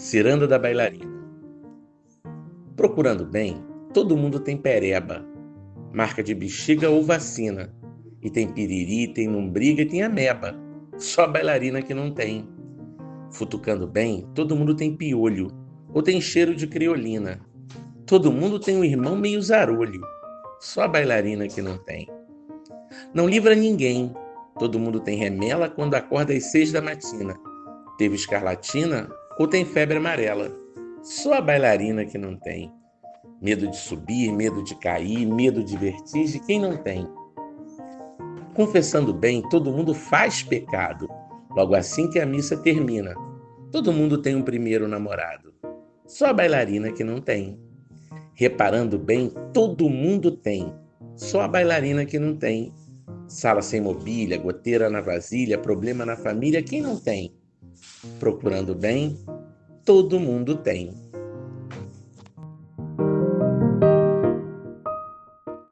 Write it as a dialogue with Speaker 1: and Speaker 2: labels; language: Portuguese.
Speaker 1: Ciranda da bailarina. Procurando bem, todo mundo tem pereba, marca de bexiga ou vacina. E tem piriri, tem lombriga e tem ameba. Só bailarina que não tem. Futucando bem, todo mundo tem piolho ou tem cheiro de criolina. Todo mundo tem um irmão meio zarolho. Só bailarina que não tem. Não livra ninguém. Todo mundo tem remela quando acorda às seis da matina. Teve escarlatina ou tem febre amarela. Só a bailarina que não tem. Medo de subir, medo de cair, medo de vertigem, quem não tem? Confessando bem, todo mundo faz pecado. Logo assim que a missa termina, todo mundo tem um primeiro namorado. Só a bailarina que não tem. Reparando bem, todo mundo tem. Só a bailarina que não tem. Sala sem mobília, goteira na vasilha, problema na família, quem não tem? Procurando bem, todo mundo tem.